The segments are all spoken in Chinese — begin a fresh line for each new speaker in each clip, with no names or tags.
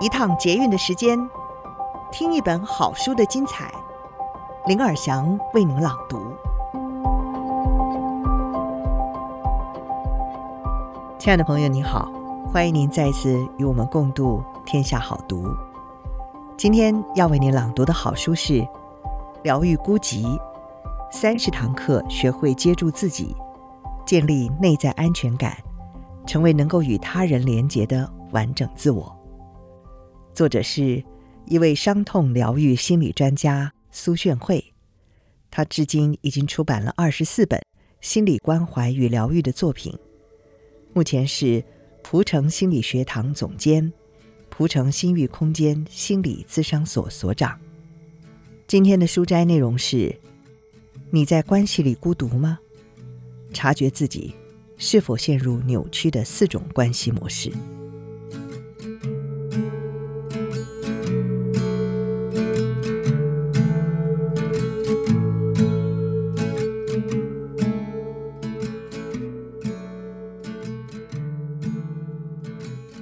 一趟捷运的时间，听一本好书的精彩。林尔祥为您朗读。亲爱的朋友，你好，欢迎您再次与我们共度天下好读。今天要为您朗读的好书是《疗愈孤寂》，三十堂课学会接住自己，建立内在安全感，成为能够与他人连结的完整自我。作者是一位伤痛疗愈心理专家苏炫慧，他至今已经出版了二十四本心理关怀与疗愈的作品，目前是蒲城心理学堂总监、蒲城心愈空间心理咨商所所长。今天的书斋内容是：你在关系里孤独吗？察觉自己是否陷入扭曲的四种关系模式。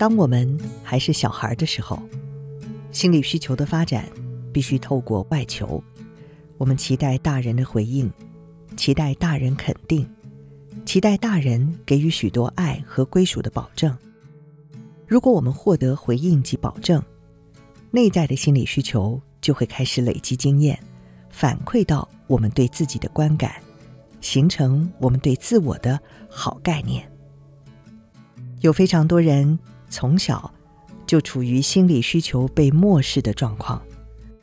当我们还是小孩的时候，心理需求的发展必须透过外求。我们期待大人的回应，期待大人肯定，期待大人给予许多爱和归属的保证。如果我们获得回应及保证，内在的心理需求就会开始累积经验，反馈到我们对自己的观感，形成我们对自我的好概念。有非常多人。从小就处于心理需求被漠视的状况，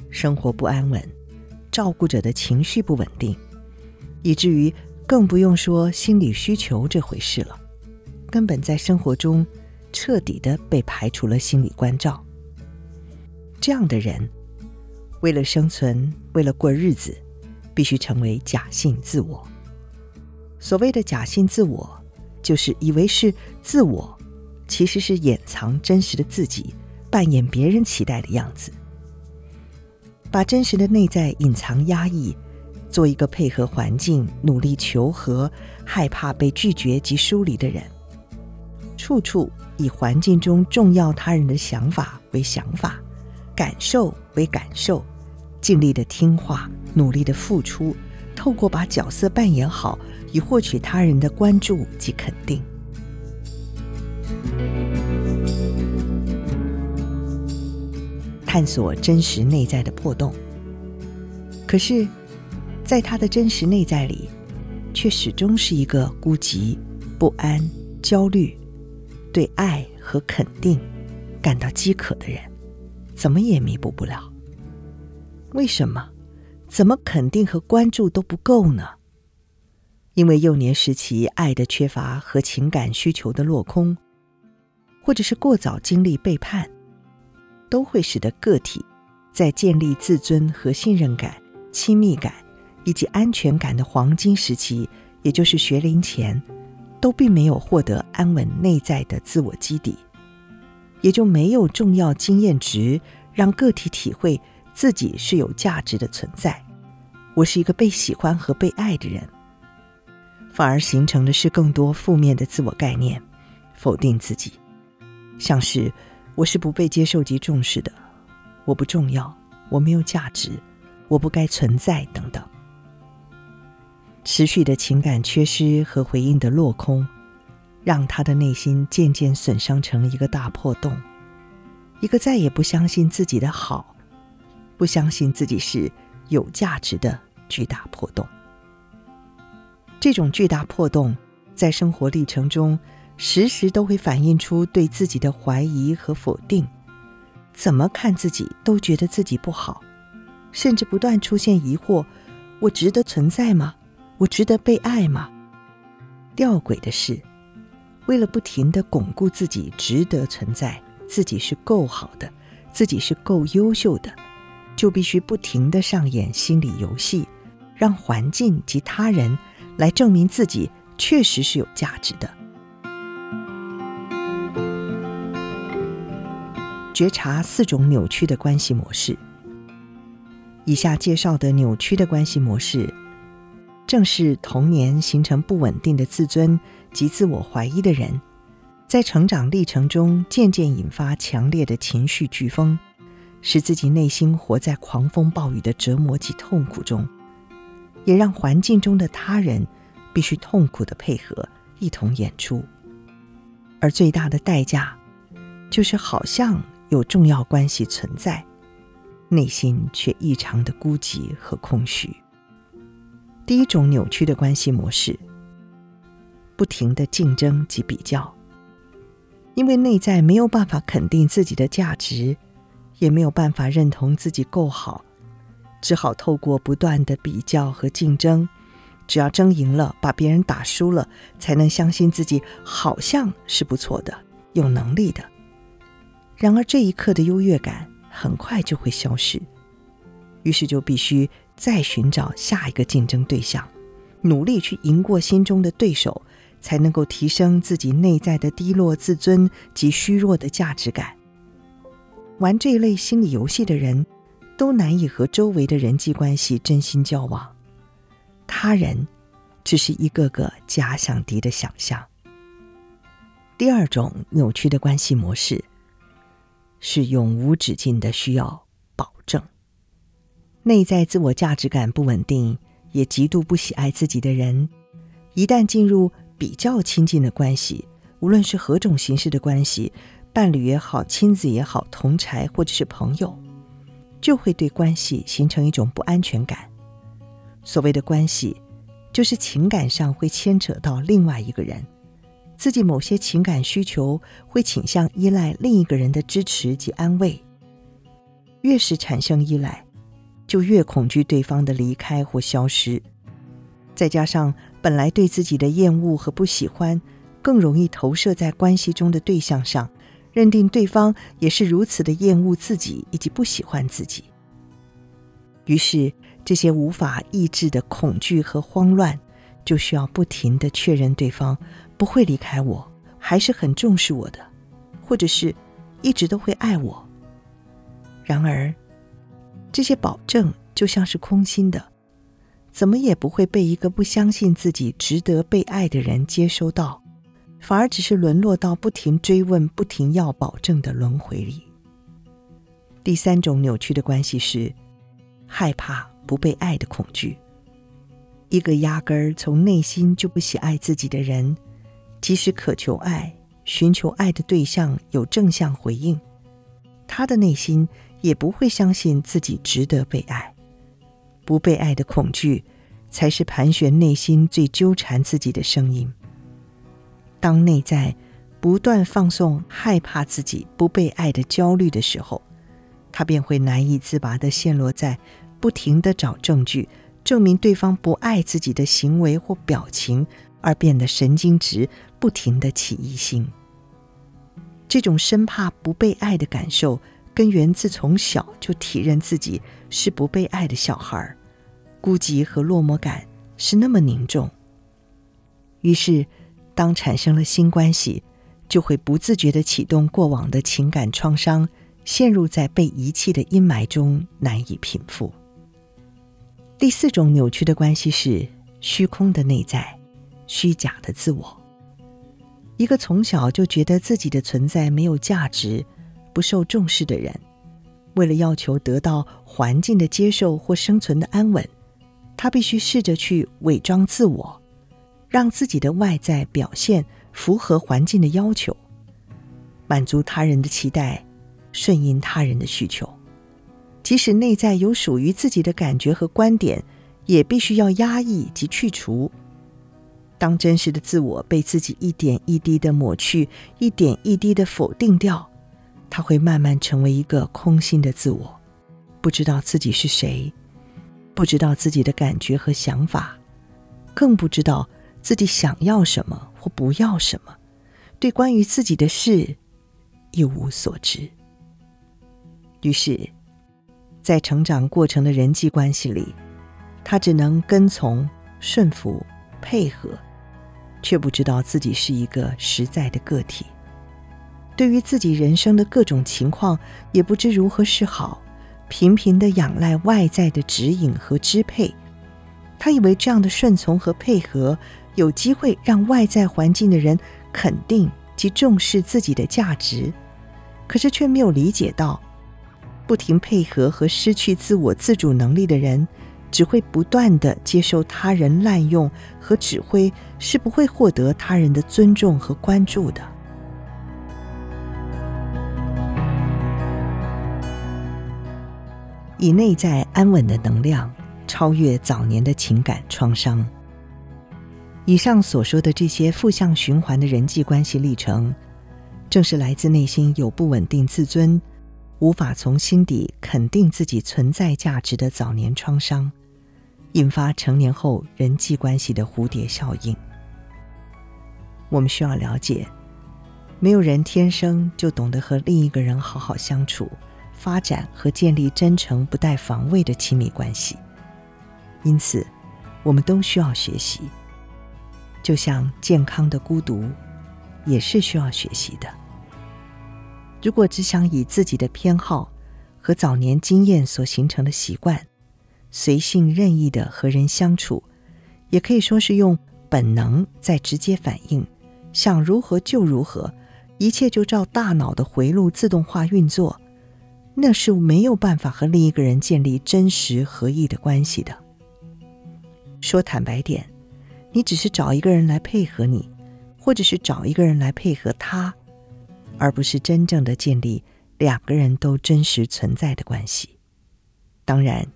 生活不安稳，照顾者的情绪不稳定，以至于更不用说心理需求这回事了，根本在生活中彻底的被排除了心理关照。这样的人，为了生存，为了过日子，必须成为假性自我。所谓的假性自我，就是以为是自我。其实是掩藏真实的自己，扮演别人期待的样子，把真实的内在隐藏压抑，做一个配合环境、努力求和、害怕被拒绝及疏离的人，处处以环境中重要他人的想法为想法，感受为感受，尽力的听话，努力的付出，透过把角色扮演好，以获取他人的关注及肯定。探索真实内在的破洞，可是，在他的真实内在里，却始终是一个孤寂、不安、焦虑，对爱和肯定感到饥渴的人，怎么也弥补不了。为什么？怎么肯定和关注都不够呢？因为幼年时期爱的缺乏和情感需求的落空，或者是过早经历背叛。都会使得个体在建立自尊和信任感、亲密感以及安全感的黄金时期，也就是学龄前，都并没有获得安稳内在的自我基底，也就没有重要经验值让个体体会自己是有价值的存在。我是一个被喜欢和被爱的人，反而形成的是更多负面的自我概念，否定自己，像是。我是不被接受及重视的，我不重要，我没有价值，我不该存在，等等。持续的情感缺失和回应的落空，让他的内心渐渐损伤成一个大破洞，一个再也不相信自己的好，不相信自己是有价值的巨大破洞。这种巨大破洞在生活历程中，时时都会反映出对自己的怀疑和否定，怎么看自己都觉得自己不好，甚至不断出现疑惑：我值得存在吗？我值得被爱吗？吊诡的是，为了不停地巩固自己值得存在，自己是够好的，自己是够优秀的，就必须不停地上演心理游戏，让环境及他人来证明自己确实是有价值的。觉察四种扭曲的关系模式。以下介绍的扭曲的关系模式，正是童年形成不稳定的自尊及自我怀疑的人，在成长历程中渐渐引发强烈的情绪飓风，使自己内心活在狂风暴雨的折磨及痛苦中，也让环境中的他人必须痛苦的配合，一同演出。而最大的代价，就是好像有重要关系存在，内心却异常的孤寂和空虚。第一种扭曲的关系模式，不停的竞争及比较，因为内在没有办法肯定自己的价值，也没有办法认同自己够好，只好透过不断的比较和竞争，只要争赢了，把别人打输了，才能相信自己好像是不错的，有能力的。然而这一刻的优越感很快就会消失，于是就必须。再寻找下一个竞争对象，努力去赢过心中的对手，才能够提升自己内在的低落自尊及虚弱的价值感。玩这一类心理游戏的人，都难以和周围的人际关系真心交往，他人只是一个个假想敌的想象。第二种扭曲的关系模式，是永无止境的需要保证。内在自我价值感不稳定，也极度不喜爱自己的人，一旦进入比较亲近的关系，无论是何种形式的关系，伴侣也好，亲子也好，同侪或者是朋友，就会对关系形成一种不安全感。所谓的关系，就是情感上会牵扯到另外一个人，自己某些情感需求会倾向依赖另一个人的支持及安慰，越是产生依赖。就越恐惧对方的离开或消失，再加上本来对自己的厌恶和不喜欢，更容易投射在关系中的对象上，认定对方也是如此的厌恶自己以及不喜欢自己。于是，这些无法抑制的恐惧和慌乱，就需要不停地确认对方不会离开我，还是很重视我的，或者是一直都会爱我。然而，这些保证就像是空心的，怎么也不会被一个不相信自己值得被爱的人接收到，反而只是沦落到不停追问、不停要保证的轮回里。第三种扭曲的关系是害怕不被爱的恐惧。一个压根儿从内心就不喜爱自己的人，即使渴求爱、寻求爱的对象有正向回应，他的内心。也不会相信自己值得被爱，不被爱的恐惧，才是盘旋内心最纠缠自己的声音。当内在不断放送害怕自己不被爱的焦虑的时候，他便会难以自拔地陷落在不停地找证据证明对方不爱自己的行为或表情，而变得神经质，不停的起疑心。这种生怕不被爱的感受。根源自从小就体认自己是不被爱的小孩，孤寂和落寞感是那么凝重。于是，当产生了新关系，就会不自觉地启动过往的情感创伤，陷入在被遗弃的阴霾中，难以平复。第四种扭曲的关系是虚空的内在，虚假的自我。一个从小就觉得自己的存在没有价值。不受重视的人，为了要求得到环境的接受或生存的安稳，他必须试着去伪装自我，让自己的外在表现符合环境的要求，满足他人的期待，顺应他人的需求。即使内在有属于自己的感觉和观点，也必须要压抑及去除。当真实的自我被自己一点一滴的抹去，一点一滴的否定掉。他会慢慢成为一个空心的自我，不知道自己是谁，不知道自己的感觉和想法，更不知道自己想要什么或不要什么，对关于自己的事一无所知。于是，在成长过程的人际关系里，他只能跟从、顺服、配合，却不知道自己是一个实在的个体。对于自己人生的各种情况，也不知如何是好，频频地仰赖外在的指引和支配。他以为这样的顺从和配合，有机会让外在环境的人肯定及重视自己的价值，可是却没有理解到，不停配合和失去自我自主能力的人，只会不断地接受他人滥用和指挥，是不会获得他人的尊重和关注的。以内在安稳的能量，超越早年的情感创伤。以上所说的这些负向循环的人际关系历程，正是来自内心有不稳定自尊、无法从心底肯定自己存在价值的早年创伤，引发成年后人际关系的蝴蝶效应。我们需要了解，没有人天生就懂得和另一个人好好相处、发展和建立真诚不带防卫的亲密关系，因此，我们都需要学习。就像健康的孤独，也是需要学习的。如果只想以自己的偏好和早年经验所形成的习惯，随性任意的和人相处，也可以说是用本能在直接反应，想如何就如何，一切就照大脑的回路自动化运作，那是没有办法和另一个人建立真实合意的关系的。说坦白点。你只是找一个人来配合你，或者是找一个人来配合他，而不是真正的建立两个人都真实存在的关系。当然，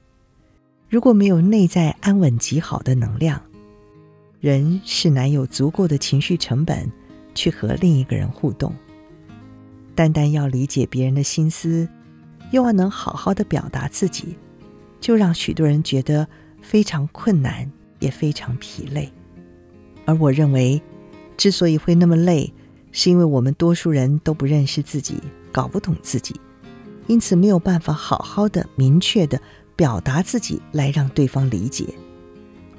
如果没有内在安稳极好的能量，人是难有足够的情绪成本去和另一个人互动。单单要理解别人的心思，又要能好好的表达自己，就让许多人觉得非常困难，也非常疲累。而我认为，之所以会那么累，是因为我们多数人都不认识自己，搞不懂自己，因此没有办法好好的、明确的表达自己来让对方理解，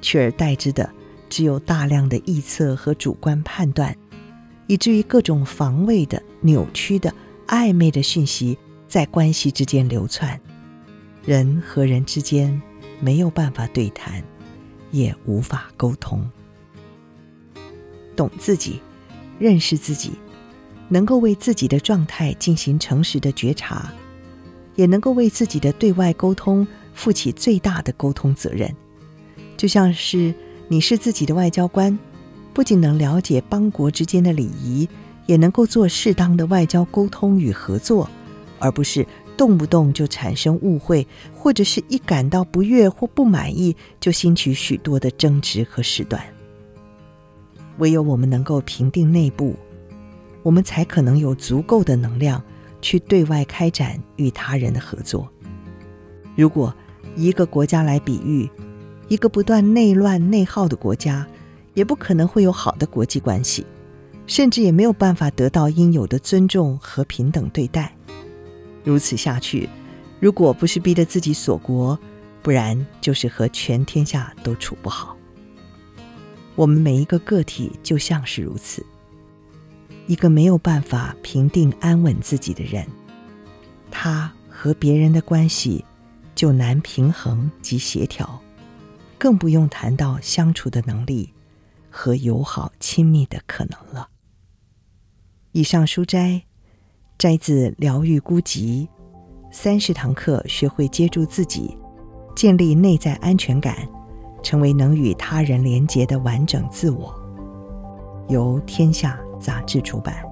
取而代之的只有大量的臆测和主观判断，以至于各种防卫的、扭曲的、暧昧的讯息在关系之间流窜，人和人之间没有办法对谈，也无法沟通。懂自己，认识自己，能够为自己的状态进行诚实的觉察，也能够为自己的对外沟通负起最大的沟通责任。就像是你是自己的外交官，不仅能了解邦国之间的礼仪，也能够做适当的外交沟通与合作，而不是动不动就产生误会，或者是一感到不悦或不满意，就兴起许多的争执和事端。唯有我们能够平定内部，我们才可能有足够的能量去对外开展与他人的合作。如果一个国家来比喻，一个不断内乱内耗的国家，也不可能会有好的国际关系，甚至也没有办法得到应有的尊重和平等对待。如此下去，如果不是逼得自己锁国，不然就是和全天下都处不好。我们每一个个体就像是如此，一个没有办法平定安稳自己的人，他和别人的关系就难平衡及协调，更不用谈到相处的能力和友好亲密的可能了。以上书摘摘自《疗愈孤寂》，三十堂课学会接住自己，建立内在安全感。成为能与他人连结的完整自我，由天下杂志出版。